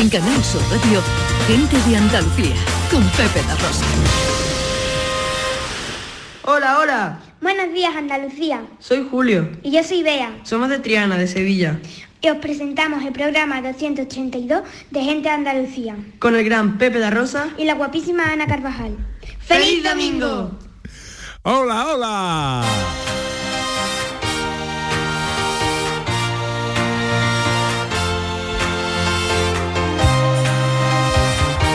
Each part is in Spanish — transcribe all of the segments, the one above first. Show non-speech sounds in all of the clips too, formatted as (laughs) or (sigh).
En Canal Sur Radio, Gente de Andalucía, con Pepe La Rosa. Hola, hola. Buenos días, Andalucía. Soy Julio. Y yo soy Bea. Somos de Triana, de Sevilla. Y os presentamos el programa 232 de Gente de Andalucía. Con el gran Pepe da Rosa. Y la guapísima Ana Carvajal. ¡Feliz domingo! ¡Hola, hola!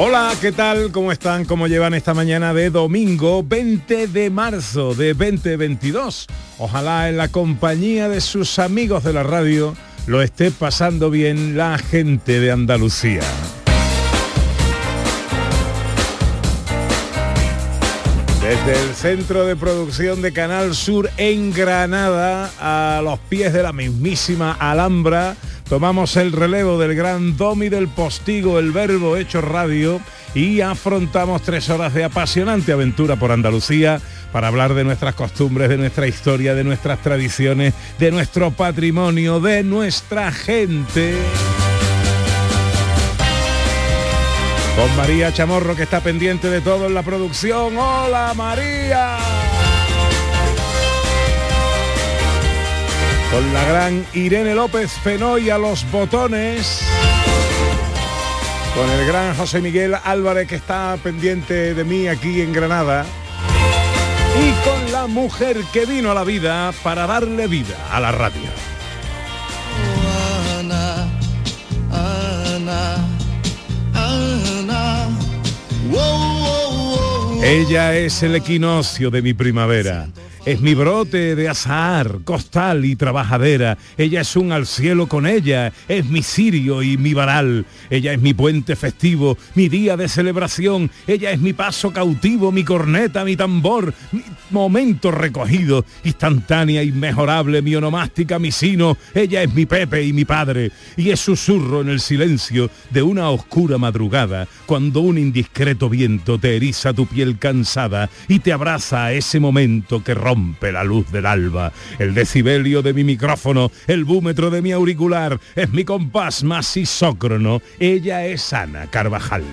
Hola, ¿qué tal? ¿Cómo están? ¿Cómo llevan esta mañana de domingo 20 de marzo de 2022? Ojalá en la compañía de sus amigos de la radio lo esté pasando bien la gente de Andalucía. Desde el centro de producción de Canal Sur en Granada, a los pies de la mismísima Alhambra, tomamos el relevo del gran Domi del Postigo, el verbo hecho radio, y afrontamos tres horas de apasionante aventura por Andalucía para hablar de nuestras costumbres, de nuestra historia, de nuestras tradiciones, de nuestro patrimonio, de nuestra gente. Con María Chamorro que está pendiente de todo en la producción. ¡Hola María! Con la gran Irene López Fenoy a los botones. Con el gran José Miguel Álvarez que está pendiente de mí aquí en Granada. Y con la mujer que vino a la vida para darle vida a la radio. Ana, Ana, Ana. Wow, wow, wow. Ella es el equinoccio de mi primavera. Es mi brote de azahar, costal y trabajadera. Ella es un al cielo con ella. Es mi cirio y mi varal. Ella es mi puente festivo, mi día de celebración. Ella es mi paso cautivo, mi corneta, mi tambor, mi momento recogido, instantánea, inmejorable, mi onomástica, mi sino. Ella es mi Pepe y mi padre. Y es susurro en el silencio de una oscura madrugada, cuando un indiscreto viento te eriza tu piel cansada y te abraza a ese momento que rompe la luz del alba. El decibelio de mi micrófono, el búmetro de mi auricular, es mi compás más isócrono. Ella es Ana Carvajal.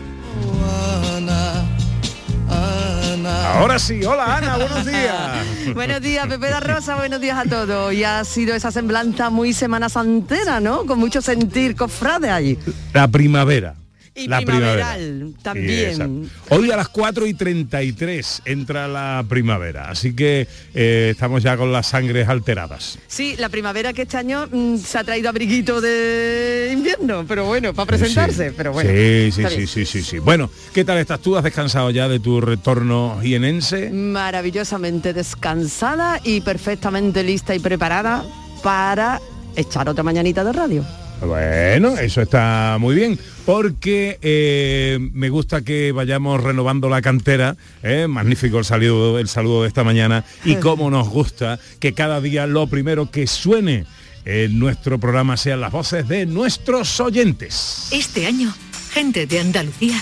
Ahora sí, hola Ana, buenos días. (laughs) Buenos días, Pepe da Rosa, buenos días a todos. Y ha sido esa semblanza muy semana santera, ¿no? Con mucho sentir cofrade allí. La primavera. Y la primaveral primavera. también. Sí. Hoy a las 4 y 33 entra la primavera, así que eh, estamos ya con las sangres alteradas. Sí, la primavera que este año mm, se ha traído abriguito de invierno, pero bueno, para presentarse, Sí. pero bueno. Sí, sí, sí, sí, sí, sí. Bueno, ¿qué tal estás tú? ¿Has descansado ya de tu retorno jienense? Maravillosamente descansada y perfectamente lista y preparada para echar otra mañanita de radio. Bueno, eso está muy bien, porque eh, me gusta que vayamos renovando la cantera, ¿eh? magnífico el saludo, el saludo de esta mañana, y cómo nos gusta que cada día lo primero que suene en nuestro programa sean las voces de nuestros oyentes. Este año, Gente de Andalucía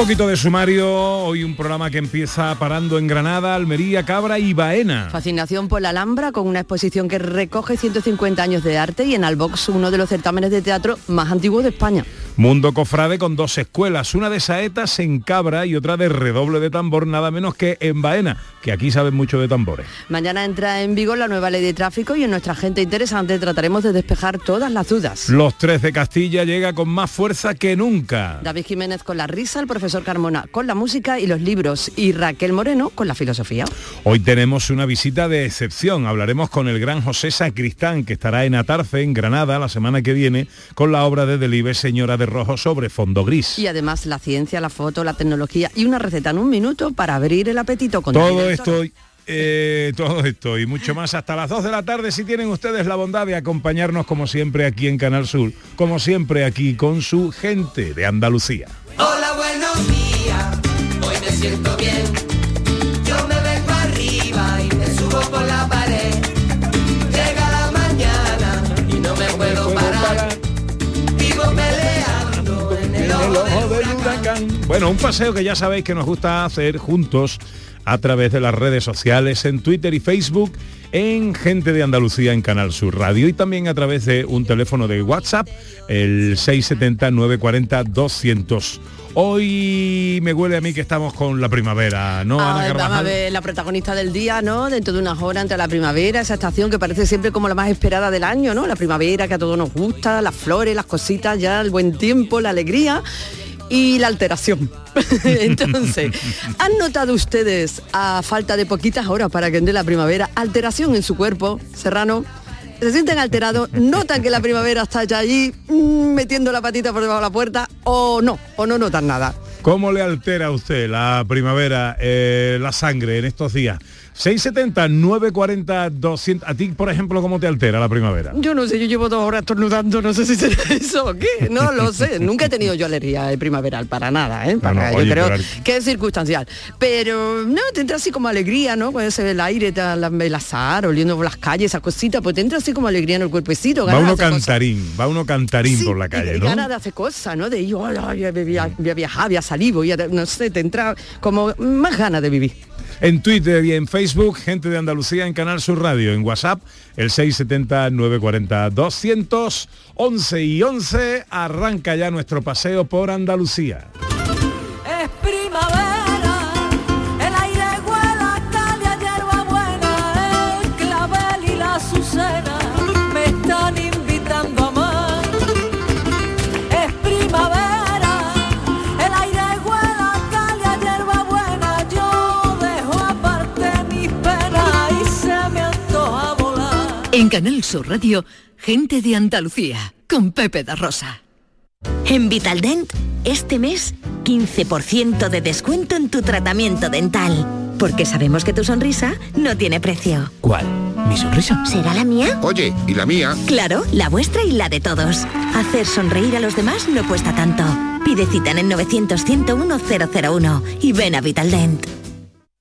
Poquito de sumario, hoy un programa que empieza parando en Granada, Almería, Cabra y Baena. Fascinación por la Alhambra con una exposición que recoge 150 años de arte y en Albox uno de los certámenes de teatro más antiguos de España. Mundo Cofrade con dos escuelas, una de saetas en Cabra y otra de redoble de tambor, nada menos que en Baena, que aquí saben mucho de tambores. Mañana entra en vigor la nueva ley de tráfico y en nuestra gente interesante trataremos de despejar todas las dudas. Los tres de Castilla llega con más fuerza que nunca. David Jiménez con la risa, el profesor Carmona con la música y los libros y Raquel Moreno con la filosofía. Hoy tenemos una visita de excepción. Hablaremos con el gran José Sacristán, que estará en Atarce, en Granada, la semana que viene, con la obra de Delibes Señora de Rojo sobre fondo gris. Y además la ciencia, la foto, la tecnología y una receta en un minuto para abrir el apetito con todo esto eh, todo esto y mucho más hasta las 2 de la tarde si tienen ustedes la bondad de acompañarnos como siempre aquí en Canal Sur, como siempre aquí con su gente de Andalucía. Hola, buenos días, hoy me siento bien. Yo me vengo arriba y me subo por la Bueno, un paseo que ya sabéis que nos gusta hacer juntos a través de las redes sociales, en Twitter y Facebook, en Gente de Andalucía en Canal Sur Radio y también a través de un teléfono de WhatsApp, el 670-940-200. Hoy me huele a mí que estamos con la primavera, ¿no? Ana Ay, vamos a ver la protagonista del día, ¿no? Dentro de unas horas entre la primavera, esa estación que parece siempre como la más esperada del año, ¿no? La primavera que a todos nos gusta, las flores, las cositas, ya el buen tiempo, la alegría y la alteración. (laughs) Entonces, ¿han notado ustedes, a falta de poquitas horas para que entre la primavera, alteración en su cuerpo, Serrano? ¿Se sienten alterados? ¿Notan que la primavera está ya allí mm, metiendo la patita por debajo de la puerta? ¿O no? ¿O no notan nada? ¿Cómo le altera a usted la primavera, eh, la sangre en estos días? 670, 940, 200. ¿A ti, por ejemplo, cómo te altera la primavera? Yo no sé, yo llevo dos horas estornudando, no sé si será (laughs) eso o qué, no lo sé. (laughs) Nunca he tenido yo alergia primaveral, para nada, ¿eh? Para- no, yo oye, creo pero- que es circunstancial. Pero no, te entra así como alegría, ¿no? Cuando se ve el aire, te- la- el azar, oliendo por las calles, esas cositas, pues te entra así como alegría en el cuerpecito. Va uno cosas. cantarín, va uno cantarín Sí, por la calle, y ¿no? ganas de hacer cosas, ¿no? De a, voy a viajar, voy a salir, voy a, no sé, te entra como más ganas de vivir. En Twitter y en Facebook, gente de Andalucía en Canal Sur Radio. En WhatsApp, el 670-940-200, 11 y 11. Arranca ya nuestro paseo por Andalucía. En Canal Sur Radio, gente de Andalucía, con Pepe da Rosa. En Vitaldent, este mes, 15% de descuento en tu tratamiento dental. Porque sabemos que tu sonrisa no tiene precio. ¿Cuál? ¿Mi sonrisa? ¿Será la mía? Oye, ¿y la mía? Claro, la vuestra y la de todos. Hacer sonreír a los demás no cuesta tanto. Pide cita en el 900 101 001 y ven a Vitaldent.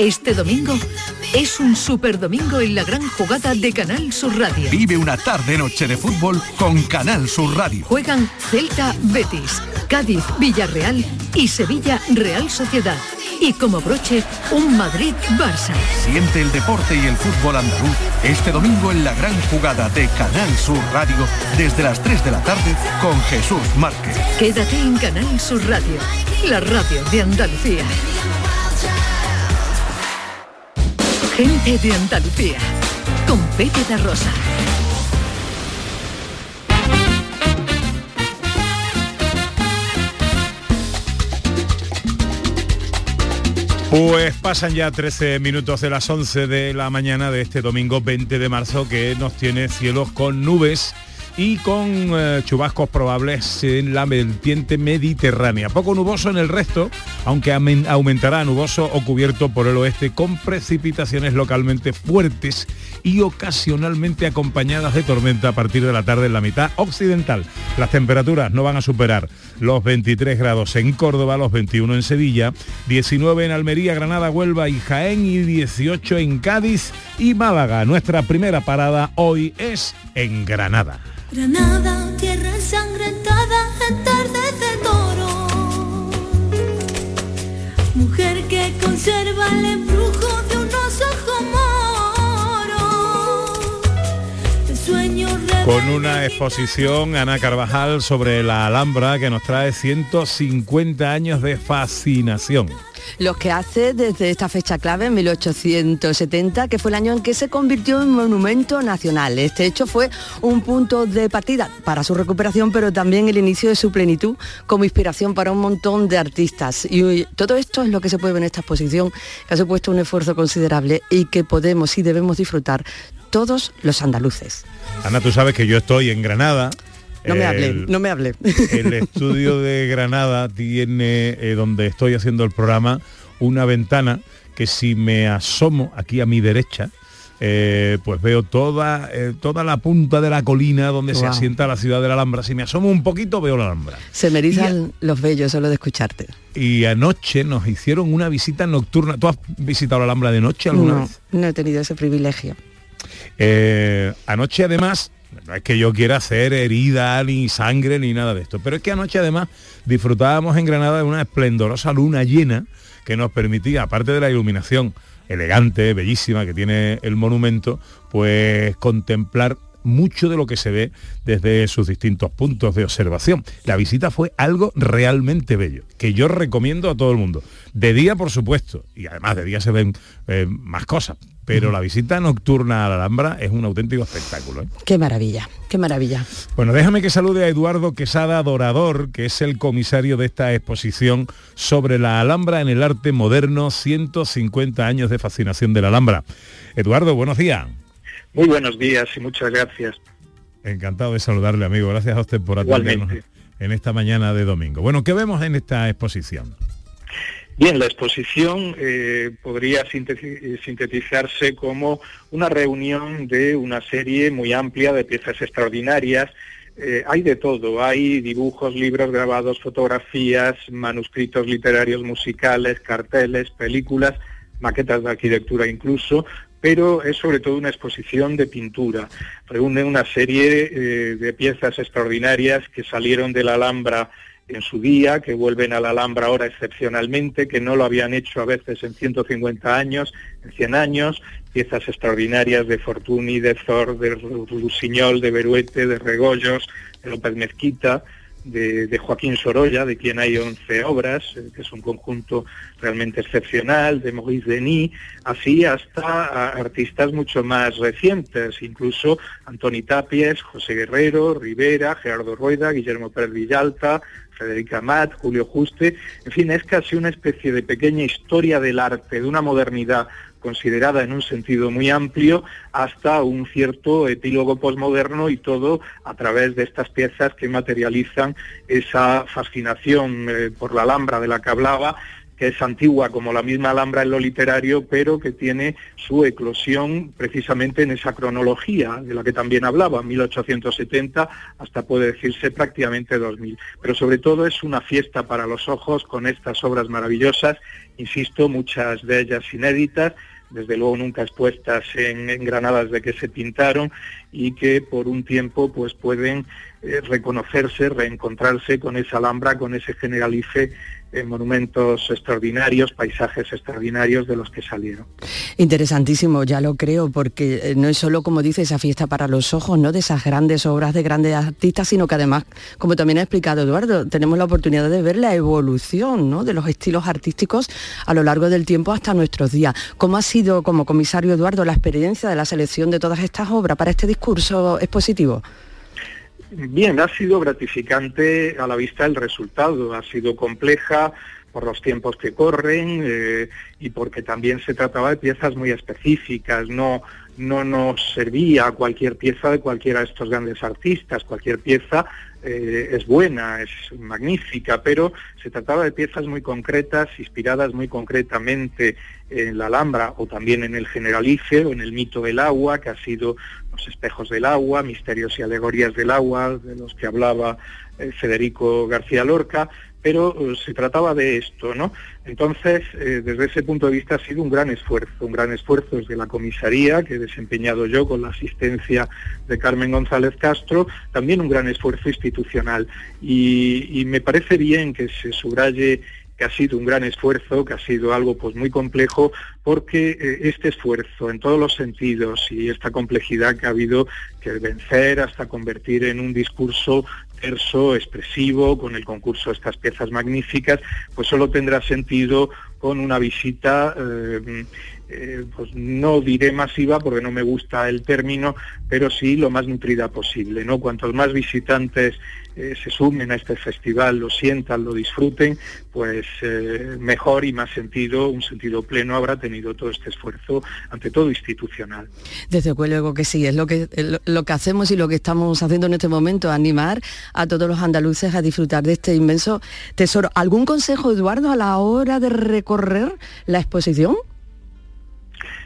Este domingo es un super domingo en la gran jugada de Canal Sur Radio. Vive una tarde-noche de fútbol con Canal Sur Radio. Juegan Celta Betis, Cádiz Villarreal y Sevilla Real Sociedad. Y como broche, un Madrid Barça. Siente el deporte y el fútbol andaluz este domingo en la gran jugada de Canal Sur Radio desde las 3 de la tarde con Jesús Márquez. Quédate en Canal Sur Radio, la radio de Andalucía. Gente de Andalucía, con Pepe da Rosa. Pues pasan ya 13 minutos de las 11 de la mañana de este domingo 20 de marzo que nos tiene cielos con nubes y con eh, chubascos probables en la vertiente mediterránea. Poco nuboso en el resto, aunque aumentará nuboso o cubierto por el oeste con precipitaciones localmente fuertes y ocasionalmente acompañadas de tormenta a partir de la tarde en la mitad occidental. Las temperaturas no van a superar los 23 grados en Córdoba, los 21 en Sevilla, 19 en Almería, Granada, Huelva y Jaén y 18 en Cádiz y Málaga. Nuestra primera parada hoy es en Granada. Granada, tierra ensangrentada, en tardes de toro. Mujer que conserva el embrujo de Con una exposición, Ana Carvajal, sobre la Alhambra que nos trae 150 años de fascinación. Los que hace desde esta fecha clave, en 1870, que fue el año en que se convirtió en monumento nacional. Este hecho fue un punto de partida para su recuperación, pero también el inicio de su plenitud como inspiración para un montón de artistas. Y todo esto es lo que se puede ver en esta exposición, que ha supuesto un esfuerzo considerable y que podemos y debemos disfrutar todos los andaluces. Ana, tú sabes que yo estoy en Granada. No me El- hable, no me hable. (laughs) El estudio de Granada tiene, eh, donde estoy haciendo el programa, una ventana que si me asomo aquí a mi derecha, eh, pues veo toda, eh, toda la punta de la colina donde se asienta la ciudad de la Alhambra. Si me asomo un poquito, veo la Alhambra. Se me erizan los vellos solo de escucharte. Y anoche nos hicieron una visita nocturna. ¿Tú has visitado la Alhambra de noche alguna No, vez? no he tenido ese privilegio. Eh, anoche además, no es que yo quiera hacer herida ni sangre ni nada de esto, pero es que anoche además disfrutábamos en Granada de una esplendorosa luna llena que nos permitía, aparte de la iluminación elegante, bellísima que tiene el monumento, pues contemplar mucho de lo que se ve desde sus distintos puntos de observación. La visita fue algo realmente bello, que yo recomiendo a todo el mundo. De día, por supuesto, y además de día se ven eh, más cosas, pero la visita nocturna a la Alhambra es un auténtico espectáculo. ¿eh? Qué maravilla, qué maravilla. Bueno, déjame que salude a Eduardo Quesada Dorador, que es el comisario de esta exposición sobre la Alhambra en el arte moderno, 150 años de fascinación de la Alhambra. Eduardo, buenos días. Muy buenos días y muchas gracias. Encantado de saludarle, amigo. Gracias a usted por atendernos Igualmente. en esta mañana de domingo. Bueno, ¿qué vemos en esta exposición? Bien, la exposición eh, podría sinteti- sintetizarse como una reunión de una serie muy amplia de piezas extraordinarias. Eh, hay de todo, hay dibujos, libros grabados, fotografías, manuscritos literarios, musicales, carteles, películas, maquetas de arquitectura incluso, pero es sobre todo una exposición de pintura. Reúne una serie eh, de piezas extraordinarias que salieron de la Alhambra en su día, que vuelven a la Alhambra ahora excepcionalmente, que no lo habían hecho a veces en 150 años, en 100 años, piezas extraordinarias de Fortuny, de Zor, de Lusiñol, de Beruete, de Regoyos, de López Mezquita, de, Joaquín Sorolla, de quien hay 11 obras, eh, que es un conjunto realmente excepcional, de Maurice Denis, así hasta artistas mucho más recientes, incluso Antoni Tapies, José Guerrero, Rivera, Gerardo Rueda, Guillermo Pérez Villalta, Federica Amat, Julio Juste, en fin, es casi una especie de pequeña historia del arte, de una modernidad considerada en un sentido muy amplio hasta un cierto epílogo posmoderno y todo a través de estas piezas que materializan esa fascinación eh, por la Alhambra de la que hablaba que es antigua como la misma Alhambra en lo literario, pero que tiene su eclosión precisamente en esa cronología de la que también hablaba, 1870 hasta puede decirse prácticamente 2000. Pero sobre todo es una fiesta para los ojos con estas obras maravillosas, insisto, muchas de ellas inéditas, desde luego nunca expuestas en, en Granada desde que se pintaron y que por un tiempo pues pueden eh, reconocerse, reencontrarse con esa Alhambra, con ese generalife monumentos extraordinarios, paisajes extraordinarios de los que salieron. Interesantísimo, ya lo creo, porque eh, no es solo, como dice, esa fiesta para los ojos, ¿no? De esas grandes obras de grandes artistas, sino que además, como también ha explicado Eduardo, tenemos la oportunidad de ver la evolución, ¿no? De los estilos artísticos a lo largo del tiempo hasta nuestros días. ¿Cómo ha sido, como comisario Eduardo, la experiencia de la selección de todas estas obras para este discurso expositivo? Bien, ha sido gratificante a la vista el resultado, ha sido compleja por los tiempos que corren eh, y porque también se trataba de piezas muy específicas, no, no nos servía cualquier pieza de cualquiera de estos grandes artistas, cualquier pieza eh, es buena, es magnífica, pero se trataba de piezas muy concretas, inspiradas muy concretamente en la Alhambra o también en el Generalife o en el mito del agua, que ha sido los espejos del agua, misterios y alegorías del agua, de los que hablaba eh, Federico García Lorca, pero eh, se trataba de esto, ¿no? Entonces, eh, desde ese punto de vista ha sido un gran esfuerzo, un gran esfuerzo desde la comisaría que he desempeñado yo con la asistencia de Carmen González Castro, también un gran esfuerzo institucional. Y, me parece bien que se subraye que ha sido un gran esfuerzo, que ha sido algo pues muy complejo, porque eh, este esfuerzo en todos los sentidos y esta complejidad que ha habido que vencer hasta convertir en un discurso terso, expresivo, con el concurso de estas piezas magníficas, pues solo tendrá sentido con una visita eh, eh, pues no diré masiva porque no me gusta el término, pero sí lo más nutrida posible. ¿no? Cuantos más visitantes eh, se sumen a este festival, lo sientan, lo disfruten, pues eh, mejor y más sentido, un sentido pleno habrá tenido todo este esfuerzo, ante todo institucional. Desde luego que sí, es lo que, lo que hacemos y lo que estamos haciendo en este momento, animar a todos los andaluces a disfrutar de este inmenso tesoro. ¿Algún consejo, Eduardo, a la hora de recorrer la exposición?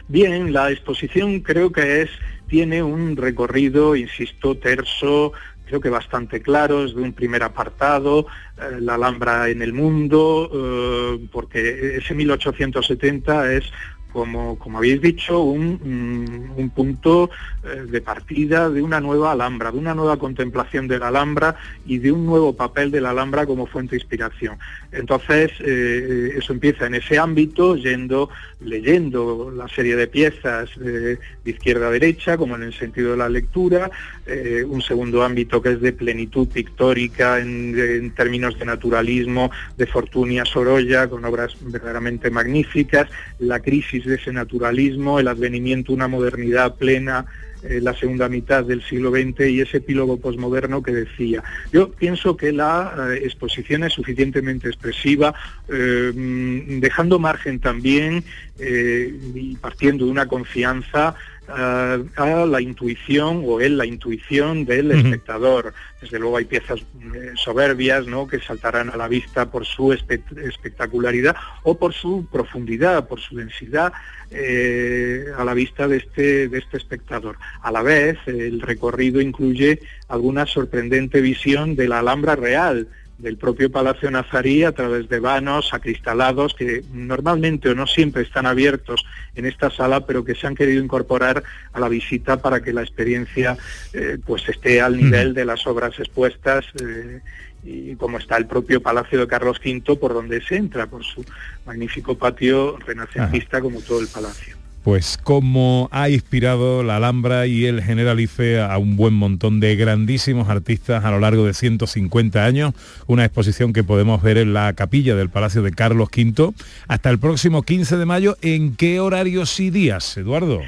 Bien, la exposición creo que es tiene un recorrido, insisto, terso, creo que bastante claro, es de un primer apartado, eh, la Alhambra en el mundo, eh, porque ese 1870 es como, como habéis dicho, un, mm, un punto eh, de partida de una nueva Alhambra, de una nueva contemplación de la Alhambra y de un nuevo papel de la Alhambra como fuente de inspiración. Entonces, eh, eso empieza en ese ámbito, yendo, leyendo la serie de piezas de, izquierda a derecha, como en el sentido de la lectura, eh, un segundo ámbito que es de plenitud pictórica en, en términos de naturalismo, de Fortunia Sorolla, con obras verdaderamente magníficas, la crisis de ese naturalismo, el advenimiento una modernidad plena eh, la segunda mitad del siglo XX y ese epílogo posmoderno que decía. Yo pienso que la eh, exposición es suficientemente expresiva, eh, mm, dejando margen también y partiendo de una confianza a, a la intuición o en la intuición del espectador. Desde luego hay piezas eh, soberbias ¿no? que saltarán a la vista por su espe- espectacularidad o por su profundidad, por su densidad eh, a la vista de este, de este espectador. A la vez, el recorrido incluye alguna sorprendente visión de la Alhambra Real, del propio Palacio Nazarí a través de vanos acristalados que normalmente o no siempre están abiertos en esta sala, pero que se han querido incorporar a la visita para que la experiencia eh, pues esté al nivel de las obras expuestas eh, y como está el propio Palacio de Carlos V por donde se entra, por su magnífico patio renacentista como todo el palacio. Pues como ha inspirado la Alhambra y el Generalife a un buen montón de grandísimos artistas a lo largo de 150 años, una exposición que podemos ver en la capilla del Palacio de Carlos V hasta el próximo 15 de mayo. ¿En qué horarios y días, Eduardo?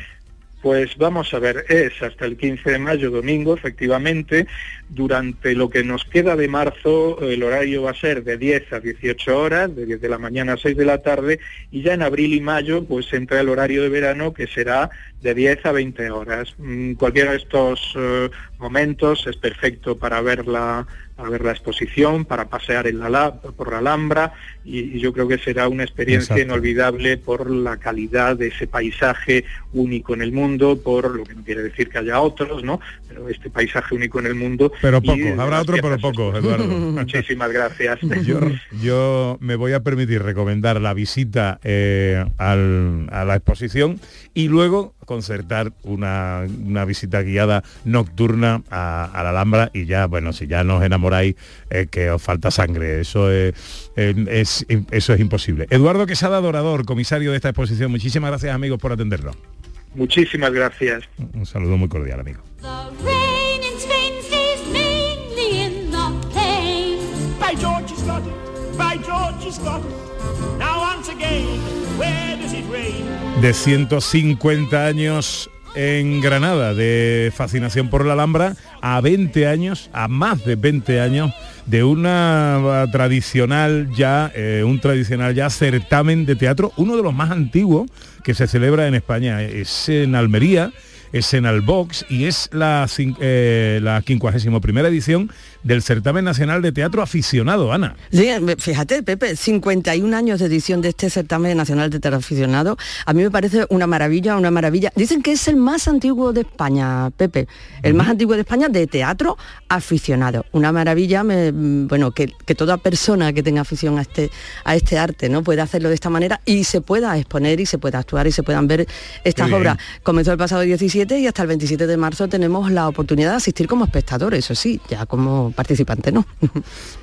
Pues vamos a ver, es hasta el 15 de mayo, domingo, efectivamente. Durante lo que nos queda de marzo, el horario va a ser de 10 a 18 horas, de 10 de la mañana a 6 de la tarde, y ya en abril y mayo, pues entra el horario de verano, que será de 10 a 20 horas. Mm, Cualquiera de estos eh, momentos es perfecto para ver la, ver la exposición, para pasear en la, por la Alhambra, y, y yo creo que será una experiencia Exacto. inolvidable por la calidad de ese paisaje único en el mundo, por lo que no quiere decir que haya otros, ¿no? Pero este paisaje único en el mundo. Pero y de habrá otro, pero expuestas. Eduardo. (laughs) Muchísimas gracias. Yo, yo me voy a permitir recomendar la visita eh, al- a la exposición y luego concertar una, una visita guiada nocturna a, a la Alhambra y ya, bueno, si ya nos enamoráis, es que os falta sangre. Eso es, eh, es- eso es imposible. Eduardo Quesada Dorador, comisario de esta exposición, muchísimas gracias amigos por atenderlo. Muchísimas gracias. Un saludo muy cordial, amigo. De 150 años en Granada de fascinación por la Alhambra a 20 años, a más de 20 años de una ah, tradicional ya, eh, un tradicional ya certamen de teatro, uno de los más antiguos que se celebra en España. Es en Almería es en Albox y es la, eh, la 51 edición del Certamen Nacional de Teatro Aficionado, Ana. Sí, fíjate, Pepe, 51 años de edición de este certamen nacional de teatro aficionado. A mí me parece una maravilla, una maravilla. Dicen que es el más antiguo de España, Pepe. El más antiguo de España de teatro aficionado. Una maravilla, me- mm, bueno, que, que toda persona que tenga afición a este, a este arte, ¿no? Pueda hacerlo de esta manera y se pueda exponer y se pueda actuar y se puedan ver estas obras. Comenzó el pasado 17 y hasta el 27 de marzo tenemos la oportunidad de asistir como espectador, eso sí, ya como participante, ¿no?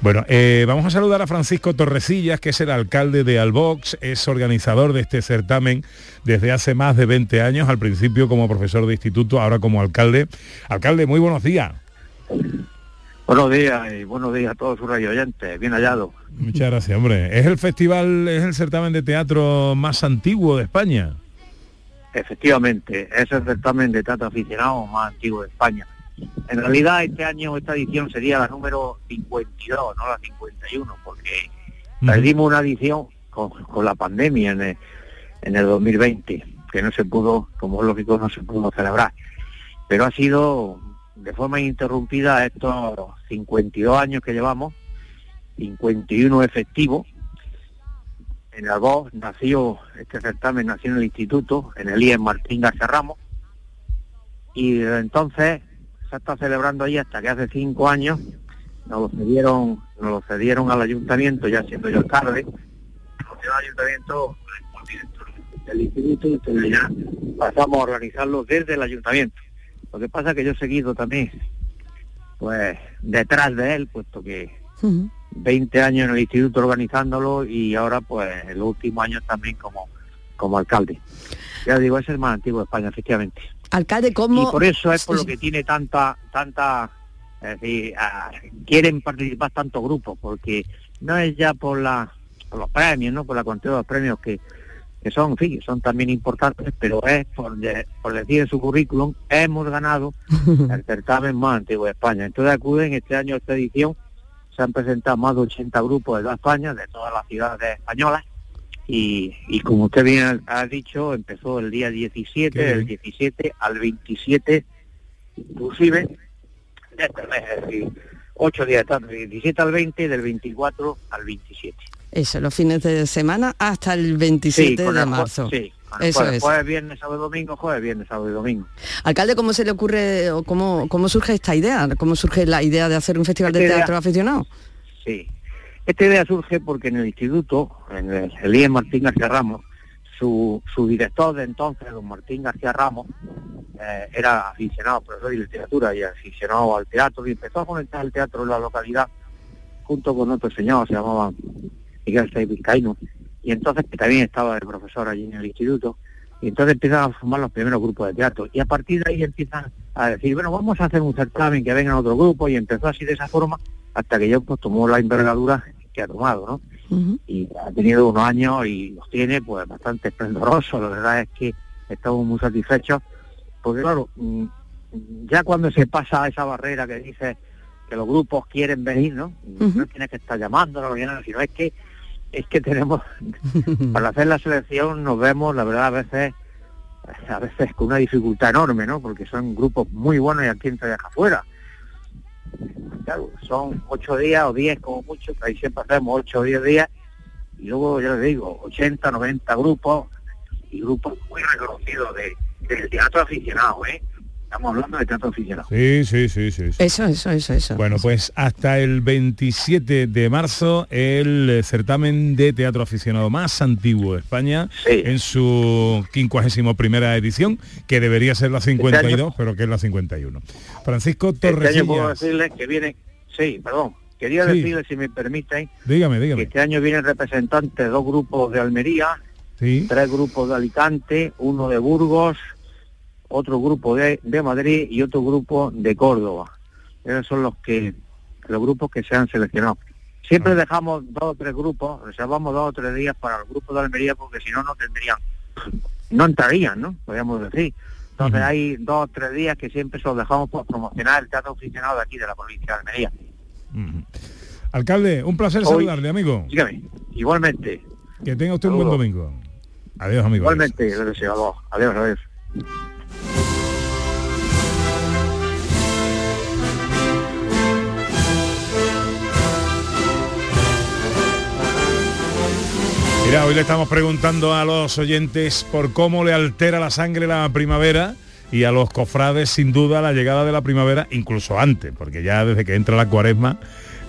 Bueno, eh, vamos a saludar a Francisco Torrecillas, que es el alcalde de Albox, es organizador de este certamen desde hace más de 20 años, al principio como profesor de instituto, ahora como alcalde. Alcalde, muy buenos días. Buenos días y buenos días a todos sus radio oyentes. Bien hallado. Muchas gracias, hombre. Es el festival, es el certamen de teatro más antiguo de España. Efectivamente, es el certamen de teatro aficionado más antiguo de España. En realidad este año, esta edición sería la número 52, no la 51, porque perdimos una edición con, con la pandemia en el, en el 2020, que no se pudo, como es lógico, no se pudo celebrar. Pero ha sido de forma ininterrumpida estos 52 años que llevamos, 51 efectivos, en Albó nació, este certamen nació en el instituto, en el IES Martín García Ramos, y desde entonces se está celebrando ahí hasta que hace cinco años nos lo cedieron, nos lo cedieron al ayuntamiento, ya siendo yo cedieron al ayuntamiento del instituto, y entonces ya pasamos a organizarlo desde el ayuntamiento. Lo que pasa es que yo he seguido también, pues, detrás de él, puesto que 20 años en el instituto organizándolo y ahora pues en los últimos años también como, como alcalde. Ya digo, es el más antiguo de España, efectivamente. Alcalde, ¿cómo...? Y por eso es por Sí. lo que tiene tanta, tanta, es decir, ah, quieren participar tantos grupos, porque no es ya por, la, por los premios, ¿no? Por la cantidad de los premios que, que son, en fin, son también importantes, pero es por, de- por decir en su currículum, hemos ganado (laughs) el certamen más antiguo de España. Entonces acuden este año a esta edición, se han presentado más de 80 grupos de toda España, de todas las ciudades españolas, y, y como usted bien ha dicho, empezó el día 17, Qué del bien. 17 al 27, inclusive, de este mes, es decir, 8 días, tanto del 17 al 20 y del 24 al 27. Eso, los fines de semana hasta el 27 con de el marzo. Sí, Eso jueves, es. jueves, viernes, sábado y domingo, jueves, viernes, sábado y domingo. Alcalde, ¿cómo se le ocurre o cómo, cómo surge esta idea? ¿Cómo surge la idea de hacer un festival de idea- teatro aficionado? Sí. Esta idea surge porque en el instituto, en el, el IE Martín García Ramos, su, su director de entonces, don Martín García Ramos, eh, era aficionado, profesor de literatura y aficionado al teatro, y empezó a fomentar el teatro en la localidad junto con otro señor, se llamaba Miguel Saiz Vizcaíno, y entonces que también estaba el profesor allí en el instituto, y entonces empiezan a formar los primeros grupos de teatro, y a partir de ahí empiezan a decir, bueno, vamos a hacer un certamen, que vengan otro grupo, y empezó así de esa forma, hasta que ya pues tomó la envergadura que ha tomado, ¿no? y ha tenido unos años y los tiene pues bastante esplendorosos, la verdad es que estamos muy satisfechos, porque claro, mm, ya cuando se pasa esa barrera que dice que los grupos quieren venir, ¿no? No tienes que estar llamándonos, sino es que es que tenemos, (laughs) para hacer la selección nos vemos, la verdad, a veces a veces con una dificultad enorme, ¿no? Porque son grupos muy buenos y aquí quien se deja fuera. Claro, son ocho días o diez como mucho, que ahí siempre hacemos ocho o diez días, y luego, ya les digo, 80, 90 grupos, y grupos muy reconocidos de, del teatro aficionado, ¿eh? Estamos hablando de teatro aficionado. Sí, sí, sí, sí. sí. Eso, eso, eso, eso. Bueno, pues hasta el 27 de marzo el certamen de teatro aficionado más antiguo de España en su 51 primera edición, que debería ser la 52, pero que es la 51. Francisco Este año puedo decirles que vienen, sí, perdón, quería Sí. decirles, si me permiten, dígame, que dígame. este año vienen representantes de dos grupos de Almería, Sí. tres grupos de Alicante, uno de Burgos, otro grupo de, de Madrid y otro grupo de Córdoba. Esos son los que los grupos que se han seleccionado. Siempre dejamos dos o tres grupos, reservamos dos o tres días para el grupo de Almería porque si no no tendrían, no entrarían, ¿no? Podríamos decir. Entonces hay dos o tres días que siempre se los dejamos por promocionar el teatro aficionado de aquí de la provincia de Almería. Alcalde, un placer Hoy- saludarle, amigo. Dígame, igualmente, Que tenga usted un buen domingo. Adiós, amigo. igualmente, les deseo. Adiós, adiós. Hoy le estamos preguntando a los oyentes por cómo le altera la sangre la primavera y a los cofrades sin duda la llegada de la primavera, incluso antes, porque ya desde que entra la cuaresma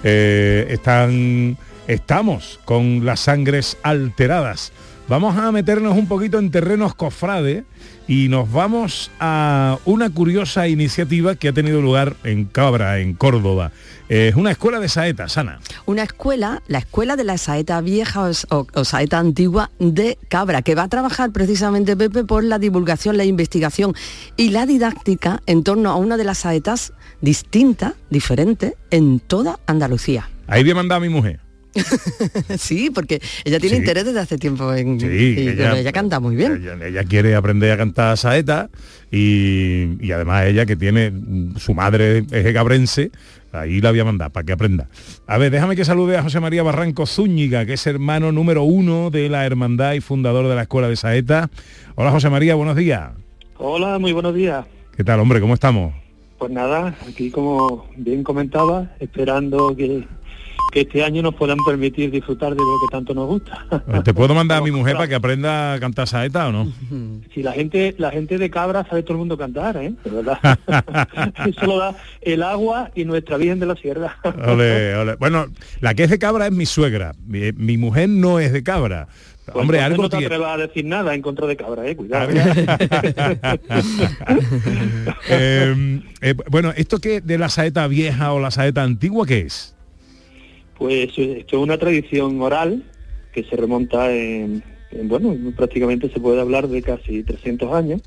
eh, están, estamos con las sangres alteradas. Vamos a meternos un poquito en terrenos cofrade y nos vamos a una curiosa iniciativa que ha tenido lugar en Cabra, en Córdoba. Eh, Es una escuela de saetas, Ana. Una escuela, la escuela de la saeta vieja o, saeta antigua de Cabra, que va a trabajar precisamente, Pepe, por la divulgación, la investigación y la didáctica en torno a una de las saetas distintas, diferente, en toda Andalucía. Ahí voy a mandar a mi mujer. (laughs) sí, porque ella tiene Sí. interés desde hace tiempo en... Sí, y, ella canta muy bien. Ella, ella quiere aprender a cantar saeta y, y además ella que tiene, su madre es cabrense, ahí la voy a mandar para que aprenda. A ver, déjame que salude a José María Barranco Zúñiga, que es hermano número uno de la hermandad y fundador de la Escuela de Saeta. Hola José María, buenos días. Hola, muy buenos días. ¿Qué tal, hombre? ¿Cómo estamos? Pues nada, aquí como bien comentaba, esperando que, que este año nos puedan permitir disfrutar de lo que tanto nos gusta. ¿Te puedo mandar a mi mujer para que aprenda a cantar saeta o no? (laughs) Si la gente, la gente de Cabra sabe todo el mundo cantar, ¿eh? Verdad. (laughs) Eso lo da el agua y nuestra Virgen de la Sierra. (laughs) Ole, ole. Bueno, la que es de cabra es mi suegra. Mi, mi mujer no es de cabra. Pues Hombre, algo no te atrevas a decir nada en contra de Cabra, ¿eh? Cuidado. Eh, eh, bueno, ¿esto que de la saeta vieja o la saeta antigua qué es? Pues eh, esto es una tradición oral que se remonta en, en, bueno, prácticamente se puede hablar de casi 300 años,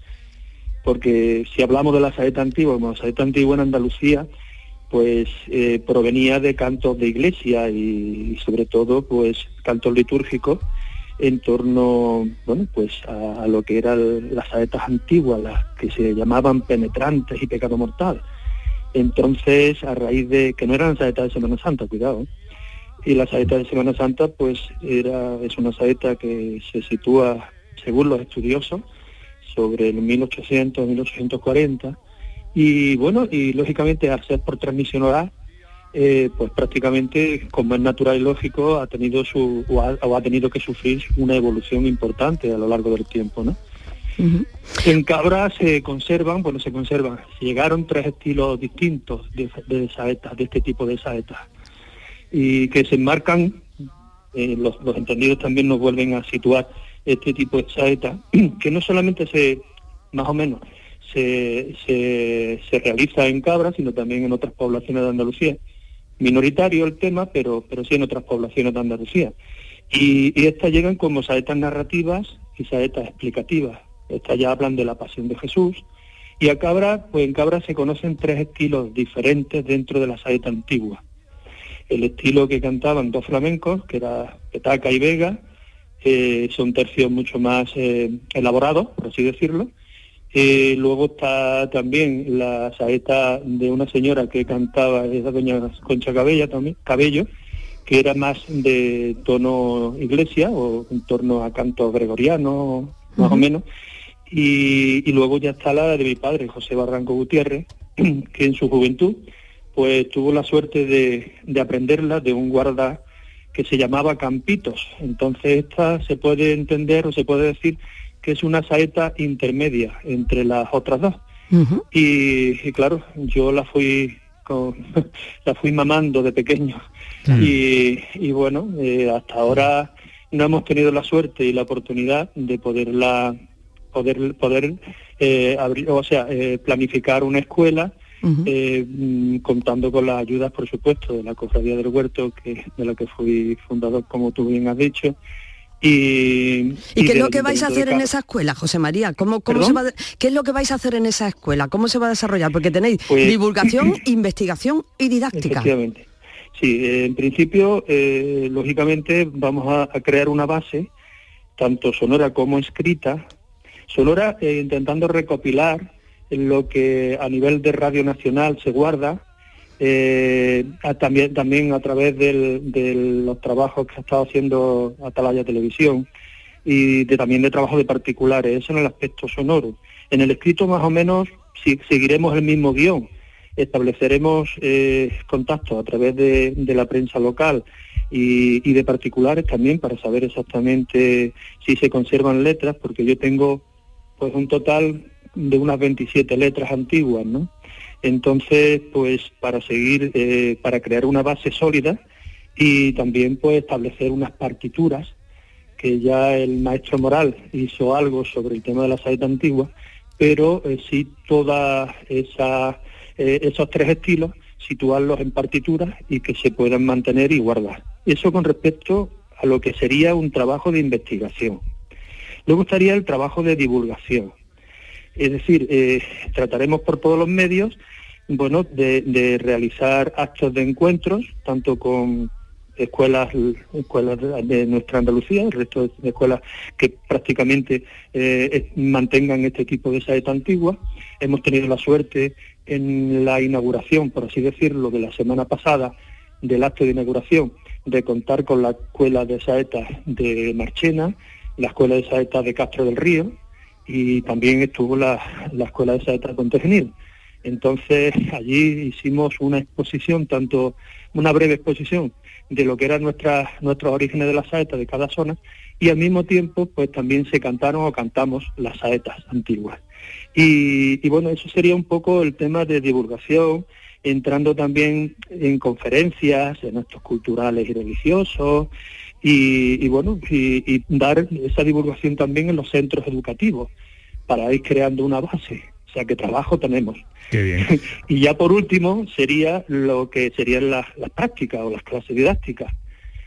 porque si hablamos de la saeta antigua, como la saeta antigua en Andalucía, pues eh, provenía de cantos de iglesia y, sobre todo pues cantos litúrgicos en torno bueno pues a, lo que eran las saetas antiguas, las que se llamaban penetrantes y pecado mortal. Entonces, a raíz de que no eran saetas de Semana Santa, cuidado. Y la saeta de Semana Santa pues era es una saeta que se sitúa según los estudiosos sobre el 1800 1840 y bueno y lógicamente al ser por transmisión oral eh, pues prácticamente como es natural y lógico ha tenido su o ha, o ha tenido que sufrir una evolución importante a lo largo del tiempo no en Cabra se conservan, bueno, se conservan, llegaron tres estilos distintos de, de saetas, de este tipo de saetas, y que se enmarcan, eh, los, entendidos también nos vuelven a situar este tipo de saeta, (clears throat) que no solamente se, más o menos, se, se, se realiza en Cabra, sino también en otras poblaciones de Andalucía. Minoritario el tema, pero, pero sí en otras poblaciones de Andalucía. Y, y estas llegan como saetas narrativas y saetas explicativas. Estas ya hablan de la pasión de Jesús. Y a Cabra, pues en Cabra se conocen tres estilos diferentes dentro de la saeta antigua. El estilo que cantaban dos flamencos, que era Petaca y Vega, eh, son tercios mucho más eh, elaborados, por así decirlo. Eh, luego está también la saeta de una señora que cantaba, esa doña Concha Cabella también, Cabello, que era más de tono iglesia o en torno a canto gregoriano, más o menos. Y, y luego ya está la de mi padre, José Barranco Gutiérrez, (clears throat) que en su juventud pues tuvo la suerte de, de aprenderla de un guarda que se llamaba Campitos. Entonces esta se puede entender o se puede decir que es una saeta intermedia entre las otras dos. Y, y claro, yo la fui con- (laughs) la fui mamando de pequeño y, y bueno, eh, hasta ahora no hemos tenido la suerte y la oportunidad de poderla poder poder eh, abrir, o sea, eh, planificar una escuela eh, mm, contando con las ayudas, por supuesto, de la Cofradía del Huerto, que de la que fui fundador, como tú bien has dicho. Y, ¿Y qué es lo que vais a hacer en esa escuela, José María? ¿Cómo, cómo ¿Qué es lo que vais a hacer en esa escuela? ¿Cómo se va a desarrollar? Porque tenéis Pues- (clears throat) divulgación, investigación y didáctica. Efectivamente. Sí, eh, en principio, eh, lógicamente, vamos a, a crear una base, tanto sonora como escrita. Sonora eh, intentando recopilar lo que a nivel de Radio Nacional se guarda, eh, también, también a través del- de los trabajos que ha estado haciendo Atalaya Televisión y de, también de trabajo de particulares, eso en el aspecto sonoro. En el escrito más o menos si- seguiremos el mismo guion, estableceremos eh, contactos a través de, de la prensa local y, y de particulares también para saber exactamente si se conservan letras, porque yo tengo pues un total de unas 27 letras antiguas, ¿no? Entonces, pues para seguir, eh, para crear una base sólida y también pues establecer unas partituras que ya el maestro Moral hizo algo sobre el tema de la saeta antigua, pero eh, sí todas eh, esos tres estilos, situarlos en partituras y que se puedan mantener y guardar. Eso con respecto a lo que sería un trabajo de investigación. Luego estaría el trabajo de divulgación. Es decir, eh, trataremos por todos los medios bueno, de, realizar actos de encuentros, tanto con escuelas, escuelas de, nuestra Andalucía, el resto de escuelas que prácticamente eh, mantengan este tipo de saeta antigua. Hemos tenido la suerte en la inauguración, por así decirlo, de la semana pasada, del acto de inauguración, de contar con la escuela de saetas de Marchena, la escuela de saetas de Castro del Río y también estuvo la, la escuela de saetas de Pontegenil. Entonces allí hicimos una exposición, tanto una breve exposición de lo que eran nuestros orígenes de las saetas de cada zona y al mismo tiempo pues también se cantaron o cantamos las saetas antiguas. Y, y bueno, eso sería un poco el tema de divulgación, entrando también en conferencias, en actos culturales y religiosos, y, y bueno, y, y dar esa divulgación también en los centros educativos, para ir creando una base. O sea que trabajo tenemos. Qué bien. (laughs) Y ya por último sería lo que serían las, las prácticas o las clases didácticas.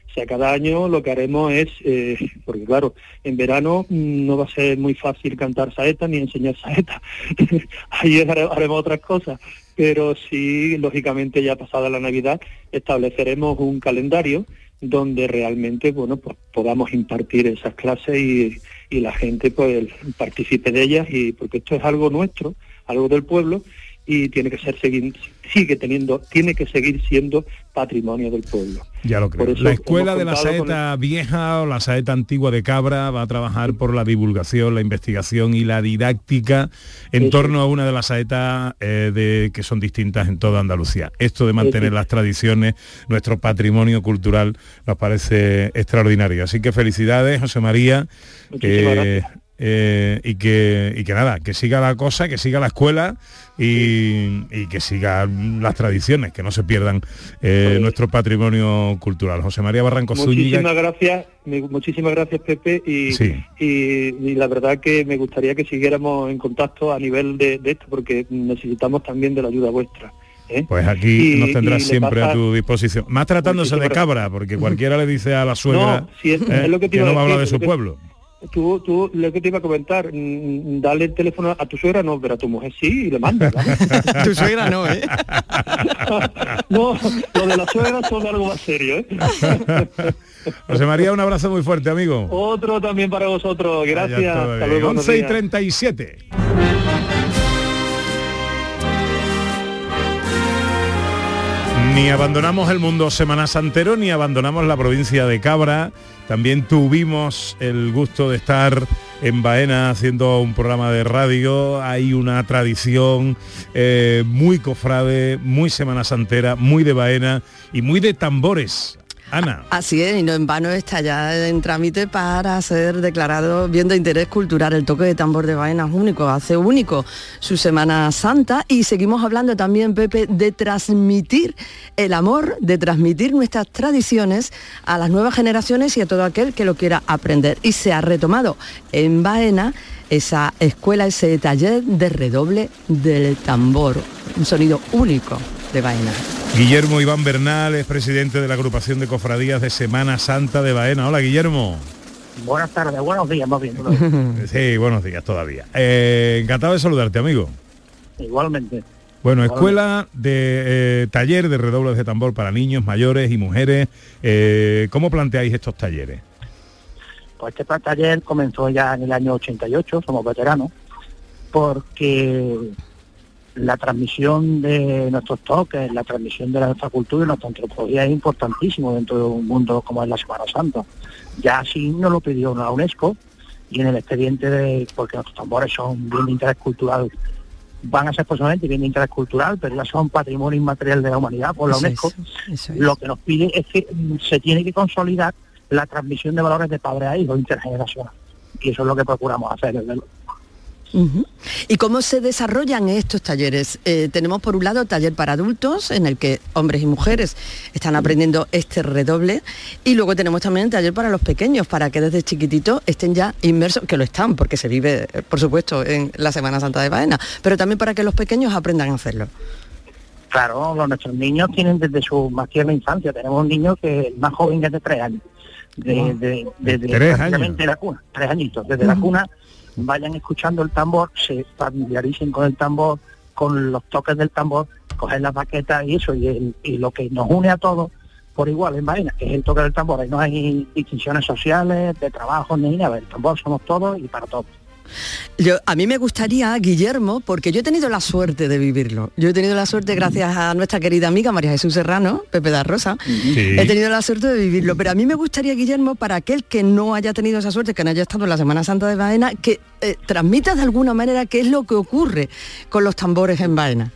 O sea, cada año lo que haremos es, eh, porque claro, en verano mm, no va a ser muy fácil cantar saeta ni enseñar saeta. (laughs) Ahí hare- haremos otras cosas. Pero sí, lógicamente ya pasada la Navidad, estableceremos un calendario donde realmente, bueno, pues podamos impartir esas clases y, y la gente pues participe de ellas y porque esto es algo nuestro, algo del pueblo y tiene que ser seguir, sigue teniendo, tiene que seguir siendo patrimonio del pueblo. Ya lo creo. Por eso La escuela de la saeta vieja o la saeta antigua de Cabra va a trabajar por la divulgación, la investigación y la didáctica en Eso torno a una de las saetas eh, de, que son distintas en toda Andalucía. Esto de mantener Eso. las tradiciones, nuestro patrimonio cultural, nos parece extraordinario. Así que felicidades, José María. Eh, y que y que nada, que siga la cosa, que siga la escuela y, y que sigan las tradiciones, que no se pierdan eh, nuestro patrimonio cultural. José María Barranco Zúñiga. Muchísimas gracias, me- muchísimas gracias Pepe y, Sí. y, y la verdad que me gustaría que siguiéramos en contacto a nivel de, de esto porque necesitamos también de la ayuda vuestra. ¿eh? Pues aquí Y- nos tendrás siempre a tu disposición. Más tratándose de cabra, porque cualquiera le dice a la suegra No, sí, es- eh, es lo que que no va a hablar de su pueblo. Tú, tú, lo que te iba a comentar, mm, dale el teléfono a tu suegra, no, pero a tu mujer sí, y le manda. (laughs) tu suegra no, ¿eh? (laughs) no, lo de la suegra son algo más serio, ¿eh? (laughs) José María, un abrazo muy fuerte, amigo. Otro también para vosotros, gracias. Hasta luego, buenos 11 y días. 37. Ni abandonamos el mundo Semana Santero, ni abandonamos la provincia de Cabra. También tuvimos el gusto de estar en Baena haciendo un programa de radio. Hay una tradición eh, muy cofrade, muy Semana Santera, muy de Baena y muy de tambores. Ana. Así es, y no en vano está ya en trámite para ser declarado bien de interés cultural. El toque de tambor de Baena único, hace único su Semana Santa y seguimos hablando también, Pepe, de transmitir el amor, de transmitir nuestras tradiciones a las nuevas generaciones y a todo aquel que lo quiera aprender. Y se ha retomado en Baena esa escuela, ese taller de redoble del tambor, un sonido único de Baena. Guillermo Iván Bernal es presidente de la agrupación de cofradías de Semana Santa de Baena. Hola, Guillermo. Buenas tardes, buenos días, más bien. (laughs) Sí, buenos días todavía. Eh, encantado de saludarte, amigo. Igualmente. Bueno, escuela de eh, taller de redobles de tambor para niños, mayores y mujeres. Eh, ¿Cómo planteáis estos talleres? Pues este taller comenzó ya en el año 88, somos veteranos, porque la transmisión de nuestros toques, la transmisión de nuestra cultura y nuestra antropología es importantísimo dentro de un mundo como es la Semana Santa. Ya así nos lo pidió la UNESCO y en el expediente de, porque nuestros tambores son bien de interés cultural van a ser posiblemente bien de interés cultural, pero ya son patrimonio inmaterial de la humanidad por la Eso UNESCO. es, eso es. Lo que nos pide es que mm, se tiene que consolidar la transmisión de valores de padre a hijo intergeneracional. Y eso es lo que procuramos hacer, desde ¿Y cómo se desarrollan estos talleres? Eh, tenemos por un lado taller para adultos, en el que hombres y mujeres están aprendiendo este redoble, y luego tenemos también el taller para los pequeños, para que desde chiquititos estén ya inmersos, que lo están, porque se vive, por supuesto, en la Semana Santa de Baena, pero también para que los pequeños aprendan a hacerlo. Claro, los, nuestros niños tienen desde su más tierna infancia. Tenemos un niño que el más joven es de tres años. De, de- desde Tres prácticamente la cuna, tres añitos. Desde la cuna vayan escuchando el tambor, se familiaricen con el tambor, con los toques del tambor, coger las baquetas y eso, y, lo que nos une a todos por igual en vaina, que es el toque del tambor. Ahí no hay distinciones sociales, de trabajo ni nada. El tambor somos todos y para todos. Yo, a mí me gustaría, Guillermo, porque yo he tenido la suerte de vivirlo. Yo he tenido la suerte, gracias a nuestra querida amiga María Jesús Serrano, Pepe da Rosa, he tenido la suerte de vivirlo. Pero a mí me gustaría, Guillermo, para aquel que no haya tenido esa suerte, que no haya estado en la Semana Santa de Baena, que eh, transmitas de alguna manera qué es lo que ocurre con los tambores en Baena.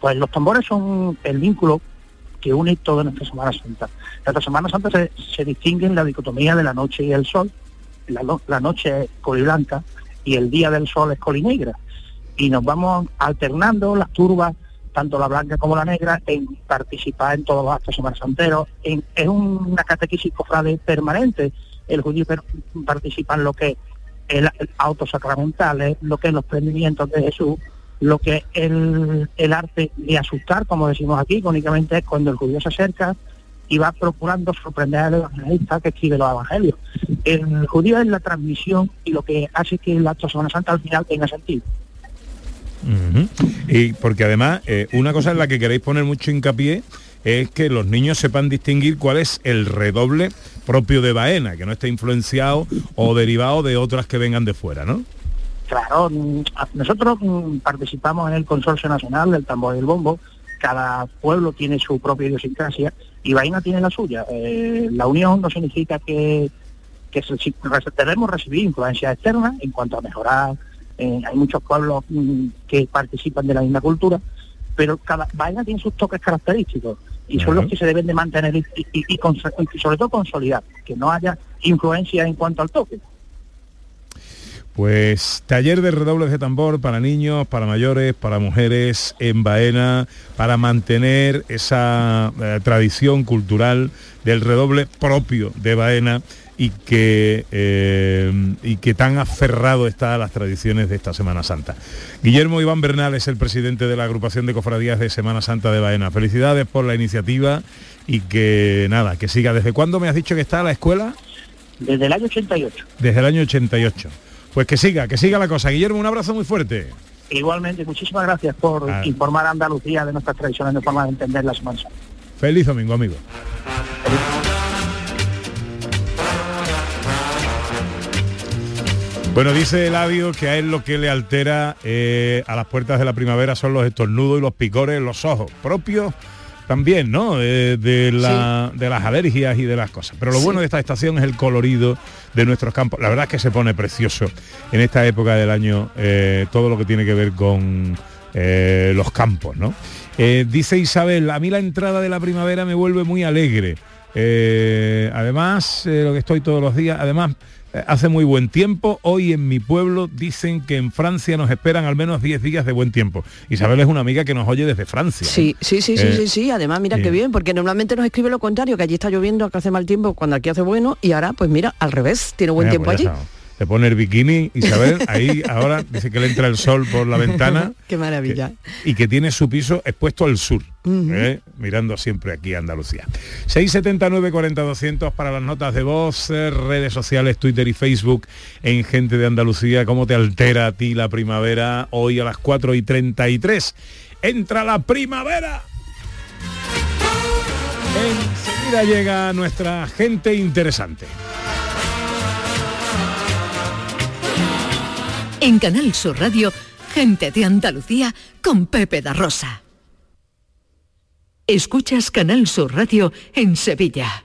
Pues los tambores son el vínculo que une toda nuestra Semana Santa. Nuestra Semana Santa se, se distingue en la dicotomía de la noche y el sol. La, la noche es coliblanca y el día del sol es colinegra. Y nos vamos alternando las turbas, tanto la blanca como la negra, en participar en todos los actos semanas-santeros. En- Es una catequesis cofrade permanente. El judío participa en lo que es el, es lo que es los prendimientos de Jesús, lo que el, el arte de asustar, como decimos aquí, únicamente es cuando el judío se acerca y va procurando sorprender al evangelista que escribe los evangelios. El judío es la transmisión y lo que hace que el acto de Semana Santa al final tenga sentido. Y porque además, eh, una cosa en la que queréis poner mucho hincapié es que los niños sepan distinguir cuál es el redoble propio de Baena, que no esté influenciado o derivado de otras que vengan de fuera, ¿no? Claro, mm, nosotros mm, participamos en el Consorcio Nacional del Tambor y el Bombo, cada pueblo tiene su propia idiosincrasia y Baena tiene la suya. Eh, la unión no significa que, que debemos recibir influencias externas en cuanto a mejorar. eh, hay muchos pueblos mm, que participan de la misma cultura, pero cada Baena tiene sus toques característicos y son los que se deben de mantener y, y- y consa- y sobre todo consolidar, que no haya influencia en cuanto al toque. Pues taller de redobles de tambor para niños, para mayores, para mujeres en Baena, para mantener esa eh, tradición cultural del redoble propio de Baena y que, eh, y que tan aferrado está a las tradiciones de esta Semana Santa. Guillermo Iván Bernal es el presidente de la agrupación de cofradías de Semana Santa de Baena. Felicidades por la iniciativa y que nada, que siga. ¿Desde cuándo me has dicho que está la escuela? Desde el año 88. Desde el año 88. Pues que siga, que siga la cosa. Guillermo, un abrazo muy fuerte. Igualmente, muchísimas gracias por informar a Andalucía de nuestras tradiciones de forma de entender la Semana Santa. Feliz domingo, amigo. Bueno, dice Eladio que a él lo que le altera eh, a las puertas de la primavera son los estornudos y los picores en los ojos, propios también, ¿no? Eh, de, la- de las alergias y de las cosas. Pero lo Sí. bueno de esta estación es el colorido de nuestros campos. La verdad es que se pone precioso en esta época del año eh, todo lo que tiene que ver con eh, los campos, ¿no? Eh, dice Isabel, a mí la entrada de la primavera me vuelve muy alegre. Eh, además, eh, lo que estoy todos los días, además, eh, hace muy buen tiempo. Hoy en mi pueblo dicen que en Francia nos esperan al menos 10 días de buen tiempo. Isabel es una amiga que nos oye desde Francia. Sí, sí, sí, sí, Eh, sí, sí. Además, mira sí. qué bien, porque normalmente nos escribe lo contrario, que allí está lloviendo, que hace mal tiempo, cuando aquí hace bueno, y ahora, pues mira, al revés, tiene buen Eh, tiempo pues allí. está. Se pone el bikini, Isabel, ahí ahora dice que le entra el sol por la ventana (laughs) Qué maravilla. y que tiene su piso expuesto al sur. ¿eh? mirando siempre aquí a Andalucía. 679 40 200 para las notas de voz, eh, redes sociales, Twitter y Facebook en Gente de Andalucía. ¿Cómo te altera a ti la primavera hoy a las 4 y 33? ¡Entra la primavera! Enseguida llega nuestra gente interesante. En Canal Sur Radio, Gente de Andalucía con Pepe da Rosa. Escuchas Canal Sur Radio en Sevilla.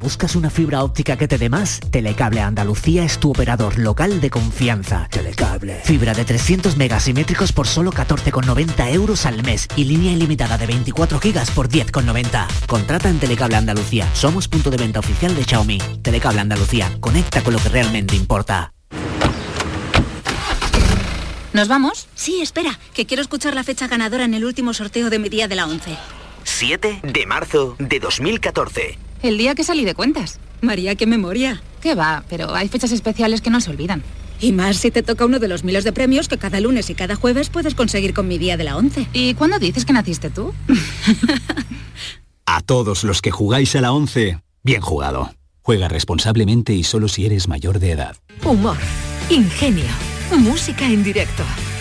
¿Buscas una fibra óptica que te dé más? Telecable Andalucía es tu operador local de confianza. Telecable. Fibra de 300 megasimétricos por solo 14,90 euros al mes y línea ilimitada de 24 gigas por 10,90. Contrata en Telecable Andalucía. Somos punto de venta oficial de Xiaomi. Telecable Andalucía. Conecta con lo que realmente importa. ¿Nos vamos? Sí, espera, que quiero escuchar la fecha ganadora en el último sorteo de mi día de la 11. 7 de marzo de 2014. El día que salí de cuentas. María, qué memoria. Qué va, pero hay fechas especiales que no se olvidan. Y más si te toca uno de los miles de premios que cada lunes y cada jueves puedes conseguir con mi día de la 11. ¿Y cuándo dices que naciste tú? (laughs) A todos los que jugáis a la 11, bien jugado. Juega responsablemente y solo si eres mayor de edad. Humor, ingenio, música en directo,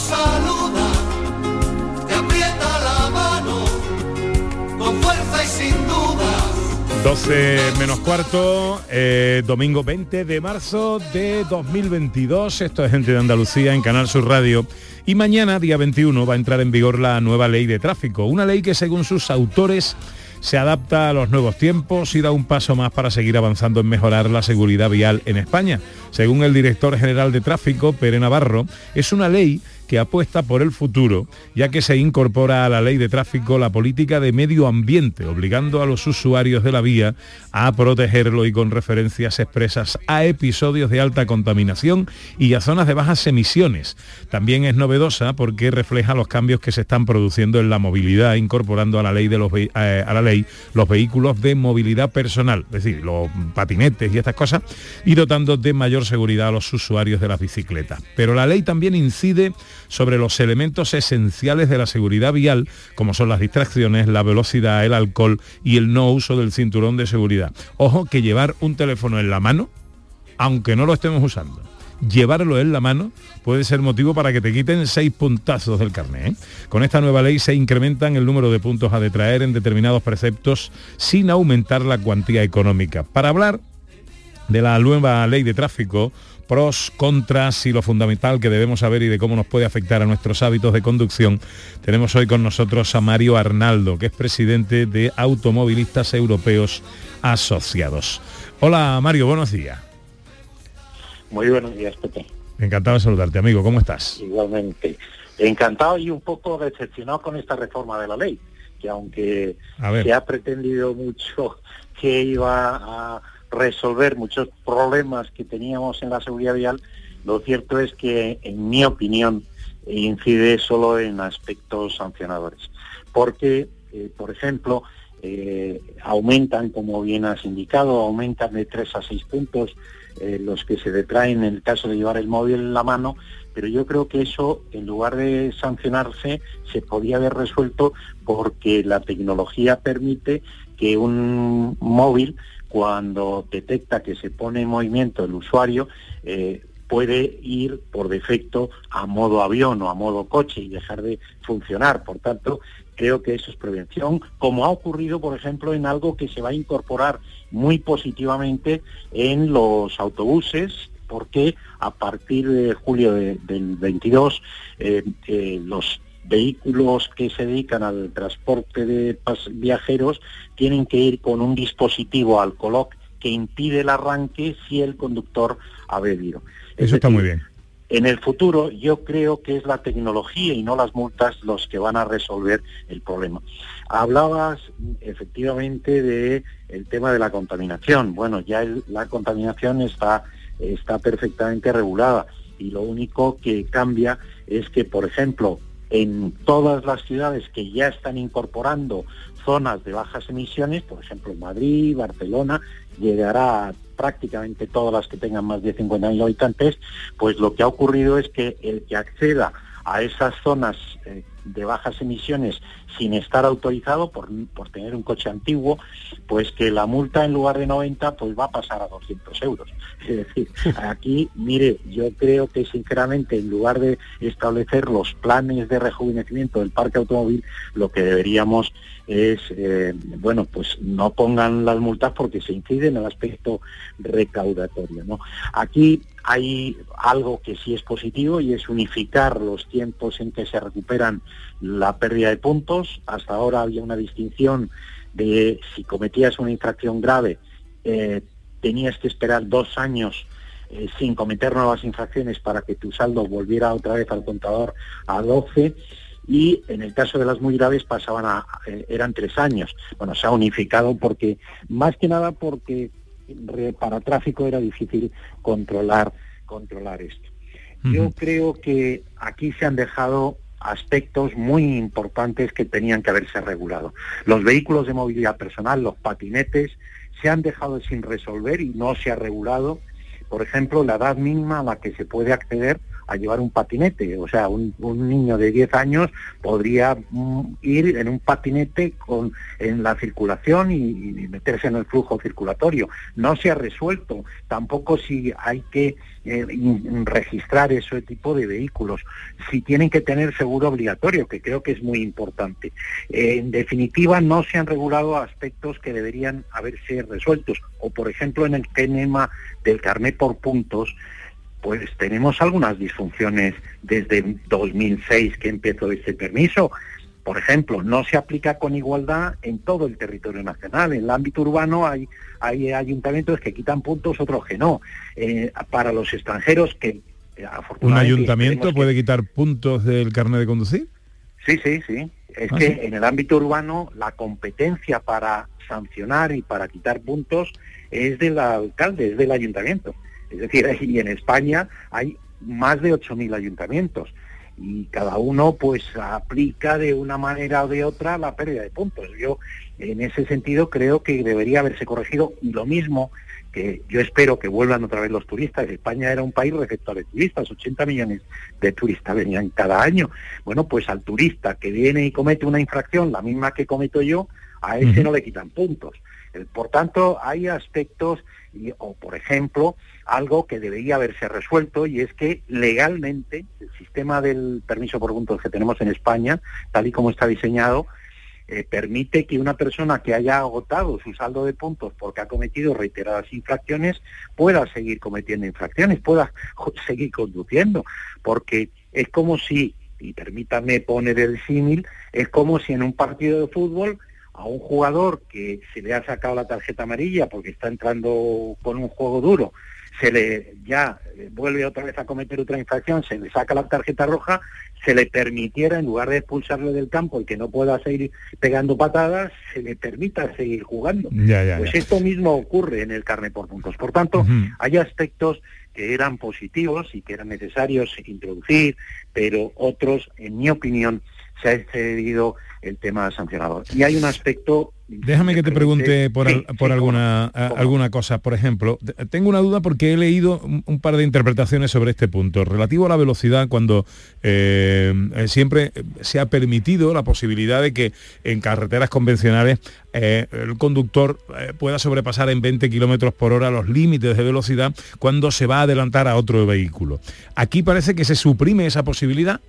Saluda te aprieta la mano con fuerza y sin dudas. 12 menos cuarto, eh, domingo 20 de marzo de 2022. Esto es Gente de Andalucía en Canal Sur Radio. Y mañana, día 21, va a entrar en vigor la nueva ley de tráfico. Una ley que según sus autores se adapta a los nuevos tiempos y da un paso más para seguir avanzando en mejorar la seguridad vial en España. Según el director general de tráfico, Pere Navarro, es una ley que apuesta por el futuro, ya que se incorpora a la ley de tráfico la política de medio ambiente, obligando a los usuarios de la vía a protegerlo y con referencias expresas a episodios de alta contaminación y a zonas de bajas emisiones. También es novedosa porque refleja los cambios que se están produciendo en la movilidad, incorporando a la ley, de los, eh, a la ley los vehículos de movilidad personal, es decir, los patinetes y estas cosas, y dotando de mayor seguridad a los usuarios de las bicicletas. Pero la ley también incide sobre los elementos esenciales de la seguridad vial, como son las distracciones, la velocidad, el alcohol y el no uso del cinturón de seguridad. Ojo que llevar un teléfono en la mano, aunque no lo estemos usando, llevarlo en la mano puede ser motivo para que te quiten seis puntazos del carnet. ¿eh? Con esta nueva ley se incrementan el número de puntos a detraer en determinados preceptos sin aumentar la cuantía económica. Para hablar de la nueva ley de tráfico, pros, contras y lo fundamental que debemos saber y de cómo nos puede afectar a nuestros hábitos de conducción, tenemos hoy con nosotros a Mario Arnaldo, que es presidente de Automovilistas Europeos Asociados. Hola Mario, buenos días. Muy buenos días, Pepe. Encantado de saludarte, amigo. ¿Cómo estás? Igualmente. Encantado y un poco decepcionado con esta reforma de la ley, que aunque se ha pretendido mucho que iba a resolver muchos problemas que teníamos en la seguridad vial, lo cierto es que, en mi opinión, incide solo en aspectos sancionadores. Porque, eh, por ejemplo, eh, aumentan, como bien has indicado, aumentan de 3 a 6 puntos eh, los que se detraen en el caso de llevar el móvil en la mano, pero yo creo que eso, en lugar de sancionarse, se podía haber resuelto porque la tecnología permite que un móvil, cuando detecta que se pone en movimiento el usuario, eh, puede ir por defecto a modo avión o a modo coche y dejar de funcionar. Por tanto, creo que eso es prevención, como ha ocurrido, por ejemplo, en algo que se va a incorporar muy positivamente en los autobuses, porque a partir de julio de- del 22 eh, eh, los vehículos que se dedican al transporte de viajeros tienen que ir con un dispositivo al coloc que impide el arranque si el conductor ha bebido. Eso está muy bien. En el futuro yo creo que es la tecnología y no las multas los que van a resolver el problema. Hablabas efectivamente de el tema de la contaminación. Bueno, ya el- la contaminación está está perfectamente regulada y lo único que cambia es que, por ejemplo, en todas las ciudades que ya están incorporando zonas de bajas emisiones, por ejemplo Madrid, Barcelona, llegará a prácticamente todas las que tengan más de 50.000 habitantes, pues lo que ha ocurrido es que el que acceda a esas zonas eh, de bajas emisiones sin estar autorizado por, por tener un coche antiguo, pues que la multa en lugar de 90 pues va a pasar a 200 euros. (laughs) Es decir, aquí, mire, yo creo que sinceramente en lugar de establecer los planes de rejuvenecimiento del parque automóvil, lo que deberíamos es, eh, bueno, pues no pongan las multas porque se incide en el aspecto recaudatorio. ¿no? Aquí hay algo que sí es positivo y es unificar los tiempos en que se recuperan la pérdida de puntos. Hasta ahora había una distinción de si cometías una infracción grave, eh, tenías que esperar dos años eh, sin cometer nuevas infracciones para que tu saldo volviera otra vez al contador a 12 y en el caso de las muy graves pasaban a, eh, eran tres años. Bueno, se ha unificado porque, más que nada porque para tráfico era difícil controlar, controlar esto. Yo creo que aquí se han dejado aspectos muy importantes que tenían que haberse regulado. Los vehículos de movilidad personal, los patinetes, se han dejado sin resolver y no se ha regulado. Por ejemplo, la edad mínima a la que se puede acceder a llevar un patinete. O sea, un, niño de 10 años podría mm, ir en un patinete con, en la circulación y, meterse en el flujo circulatorio. No se ha resuelto. Tampoco si hay que eh, registrar ese tipo de vehículos. Si tienen que tener seguro obligatorio, que creo que es muy importante. Eh, en definitiva, no se han regulado aspectos que deberían haberse resueltos. O, por ejemplo, en el tema del carnet por puntos, pues tenemos algunas disfunciones desde 2006 que empezó este permiso. Por ejemplo, no se aplica con igualdad en todo el territorio nacional. En el ámbito urbano hay, hay ayuntamientos que quitan puntos, otros que no. Eh, para los extranjeros que eh, ¿Un ayuntamiento que- puede quitar puntos del carnet de conducir? Sí, sí, sí. Es ¿Ah, que sí? en el ámbito urbano la competencia para sancionar y para quitar puntos es del alcalde, es del ayuntamiento. Es decir, (laughs) y en España hay más de 8.000 ayuntamientos y cada uno pues aplica de una manera o de otra la pérdida de puntos. Yo en ese sentido creo que debería haberse corregido y lo mismo que yo espero que vuelvan otra vez los turistas. España era un país receptor de turistas, 80 millones de turistas venían cada año. Bueno, pues al turista que viene y comete una infracción, la misma que cometo yo, a ese no le quitan puntos. Por tanto, hay aspectos, o por ejemplo, algo que debería haberse resuelto y es que legalmente el sistema del permiso por puntos que tenemos en España, tal y como está diseñado, eh, permite que una persona que haya agotado su saldo de puntos porque ha cometido reiteradas infracciones pueda seguir cometiendo infracciones, pueda seguir conduciendo, porque es como si, y permítame poner el símil, es como si en un partido de fútbol a un jugador que se le ha sacado la tarjeta amarilla porque está entrando con un juego duro, se le ya eh, vuelve otra vez a cometer otra infracción, se le saca la tarjeta roja, se le permitiera, en lugar de expulsarle del campo y que no pueda seguir pegando patadas, se le permita seguir jugando. Ya, ya, pues ya. esto mismo ocurre en el carne por puntos. Por tanto, hay aspectos que eran positivos y que eran necesarios introducir, pero otros, en mi opinión, se ha excedido el tema sancionador. Y hay un aspecto Déjame que te pregunte por, al- por alguna, alguna cosa. Por ejemplo, tengo una duda porque he leído un, un par de interpretaciones sobre este punto. Relativo a la velocidad, cuando eh, eh, siempre se ha permitido la posibilidad de que en carreteras convencionales eh, el conductor eh, pueda sobrepasar en 20 kilómetros por hora los límites de velocidad cuando se va a adelantar a otro vehículo. Aquí parece que se suprime esa posibilidad.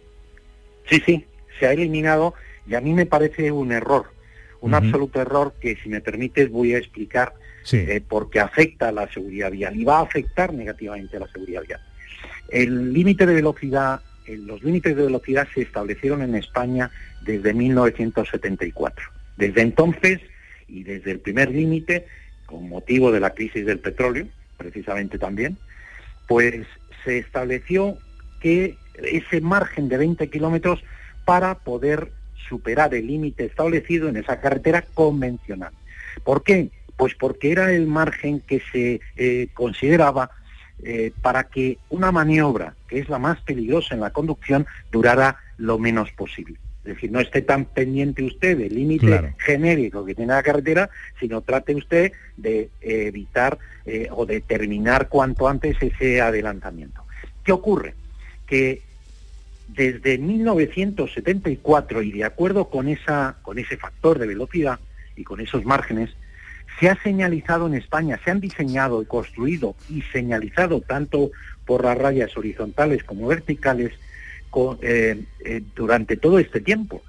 Sí, sí, se ha eliminado y a mí me parece un error, un absoluto error que si me permites voy a explicar Sí. eh, porque afecta a la seguridad vial y va a afectar negativamente a la seguridad vial. El límite de velocidad, eh, los límites de velocidad se establecieron en España desde 1974. Desde entonces y desde el primer límite, con motivo de la crisis del petróleo, precisamente también, pues se estableció que ese margen de 20 kilómetros para poder superar el límite establecido en esa carretera convencional. ¿Por qué? Pues porque era el margen que se eh, consideraba eh, para que una maniobra, que es la más peligrosa en la conducción, durara lo menos posible. Es decir, no esté tan pendiente usted del límite Claro. genérico que tiene la carretera, sino trate usted de eh, evitar o de terminar cuanto antes ese adelantamiento. ¿Qué ocurre? Que desde 1974 y de acuerdo con esa con ese factor de velocidad y con esos márgenes se ha señalizado en España, se han diseñado, construido y señalizado tanto por las rayas horizontales como verticales eh, eh, durante todo este tiempo.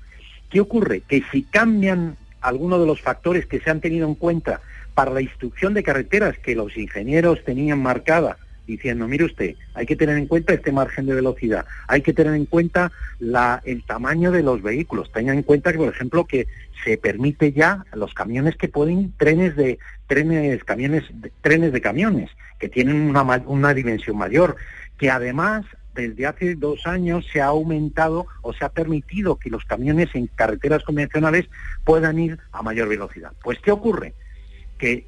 ¿Qué ocurre? Que si cambian algunos de los factores que se han tenido en cuenta para la instrucción de carreteras que los ingenieros tenían marcada, diciendo, mire usted, hay que tener en cuenta este margen de velocidad, hay que tener en cuenta la- el tamaño de los vehículos, tengan en cuenta que, por ejemplo, que se permite ya los camiones que pueden trenes de trenes camiones trenes de camiones que tienen una, una dimensión mayor, que además desde hace dos años se ha aumentado o se ha permitido que los camiones en carreteras convencionales puedan ir a mayor velocidad. Pues ¿qué ocurre? Que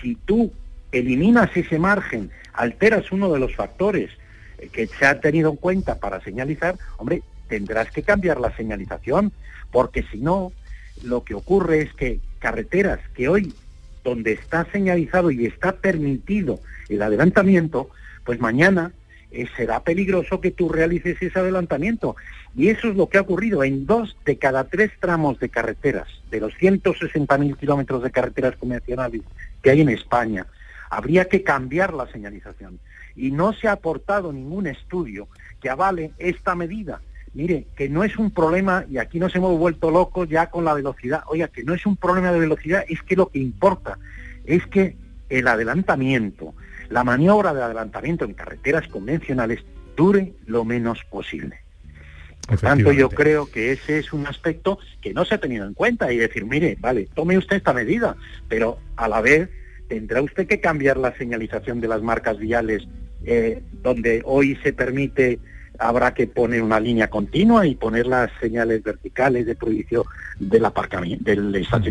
si tú eliminas ese margen, alteras uno de los factores eh, que se ha tenido en cuenta para señalizar, hombre, tendrás que cambiar la señalización, porque si no, lo que ocurre es que carreteras que hoy, donde está señalizado y está permitido el adelantamiento, pues mañana eh, será peligroso que tú realices ese adelantamiento. Y eso es lo que ha ocurrido en dos de cada tres tramos de carreteras, de los 160.000 kilómetros de carreteras convencionales que hay en España. Habría que cambiar la señalización. Y no se ha aportado ningún estudio que avale esta medida. Mire, que no es un problema, y aquí nos hemos vuelto locos ya con la velocidad, oiga, que no es un problema de velocidad, es que lo que importa es que el adelantamiento, la maniobra de adelantamiento en carreteras convencionales dure lo menos posible. Por tanto, yo creo que ese es un aspecto que no se ha tenido en cuenta y decir, mire, vale, tome usted esta medida, pero a la vez tendrá usted que cambiar la señalización de las marcas viales eh, donde hoy se permite habrá que poner una línea continua y poner las señales verticales de prohibición del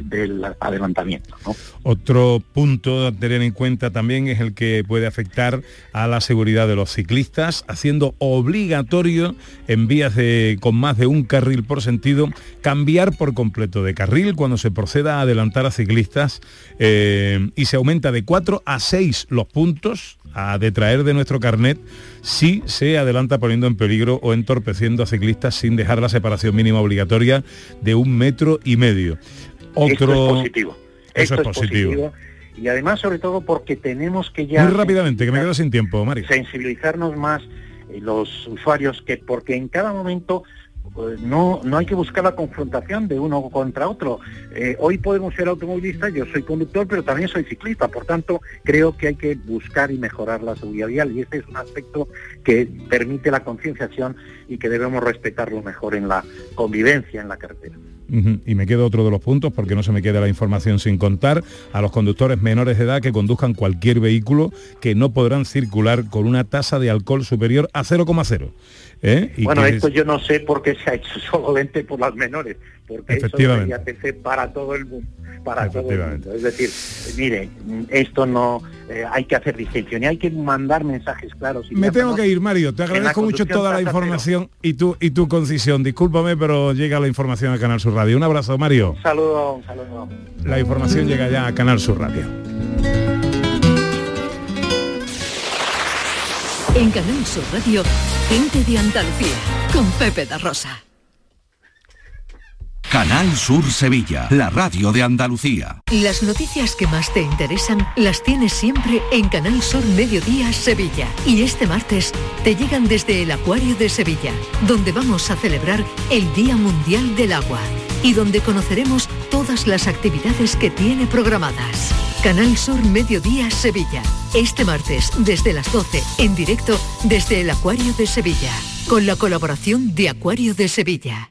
del, adelantamiento. Otro punto a tener en cuenta también es el que puede afectar a la seguridad de los ciclistas, haciendo obligatorio en vías de, con más de un carril por sentido cambiar por completo de carril cuando se proceda a adelantar a ciclistas eh, y se aumenta de 4 a 6 los puntos a detraer de nuestro carnet si se adelanta poniendo en peligro o entorpeciendo a ciclistas sin dejar la separación mínima obligatoria de un metro y medio. Otro... Esto es positivo. Eso Esto es positivo. Y además, sobre todo, porque tenemos que ya Muy rápidamente, que me quedo sin tiempo, Mari. sensibilizarnos más eh, los usuarios, que porque en cada momento no, no hay que buscar la confrontación de uno contra otro. Eh, hoy podemos ser automovilistas, yo soy conductor, pero también soy ciclista. Por tanto, creo que hay que buscar y mejorar la seguridad vial y este es un aspecto que permite la concienciación y que debemos respetarlo mejor en la convivencia en la carretera. Y me quedo otro de los puntos porque no se me queda la información sin contar a los conductores menores de edad que conduzcan cualquier vehículo que no podrán circular con una tasa de alcohol superior a 0,0. ¿Eh? Y bueno, esto es- yo no sé por qué se ha hecho (laughs) solamente por las menores, porque eso Efectivamente. debería de ser para todo el mundo. para todo el mundo. Es decir, mire, esto no eh, hay que hacer distinción y hay que mandar mensajes claros. Y Me tengo que ir, Mario. Te agradezco mucho toda la información y tu, y tu concisión. Discúlpame, pero llega la información a Canal Sur Radio. Un abrazo, Mario. Un saludo, un saludo. La información llega ya a Canal Sur Radio. En Canal Sur Radio, gente de Andalucía, con Pepe da Rosa. Canal Sur Sevilla, la radio de Andalucía. Las noticias que más te interesan las tienes siempre en Canal Sur Mediodía Sevilla. Y este martes te llegan desde el Acuario de Sevilla, donde vamos a celebrar el Día Mundial del Agua y donde conoceremos todas las actividades que tiene programadas. Canal Sur Mediodía Sevilla. Este martes desde las 12 en directo desde el Acuario de Sevilla, con la colaboración de Acuario de Sevilla.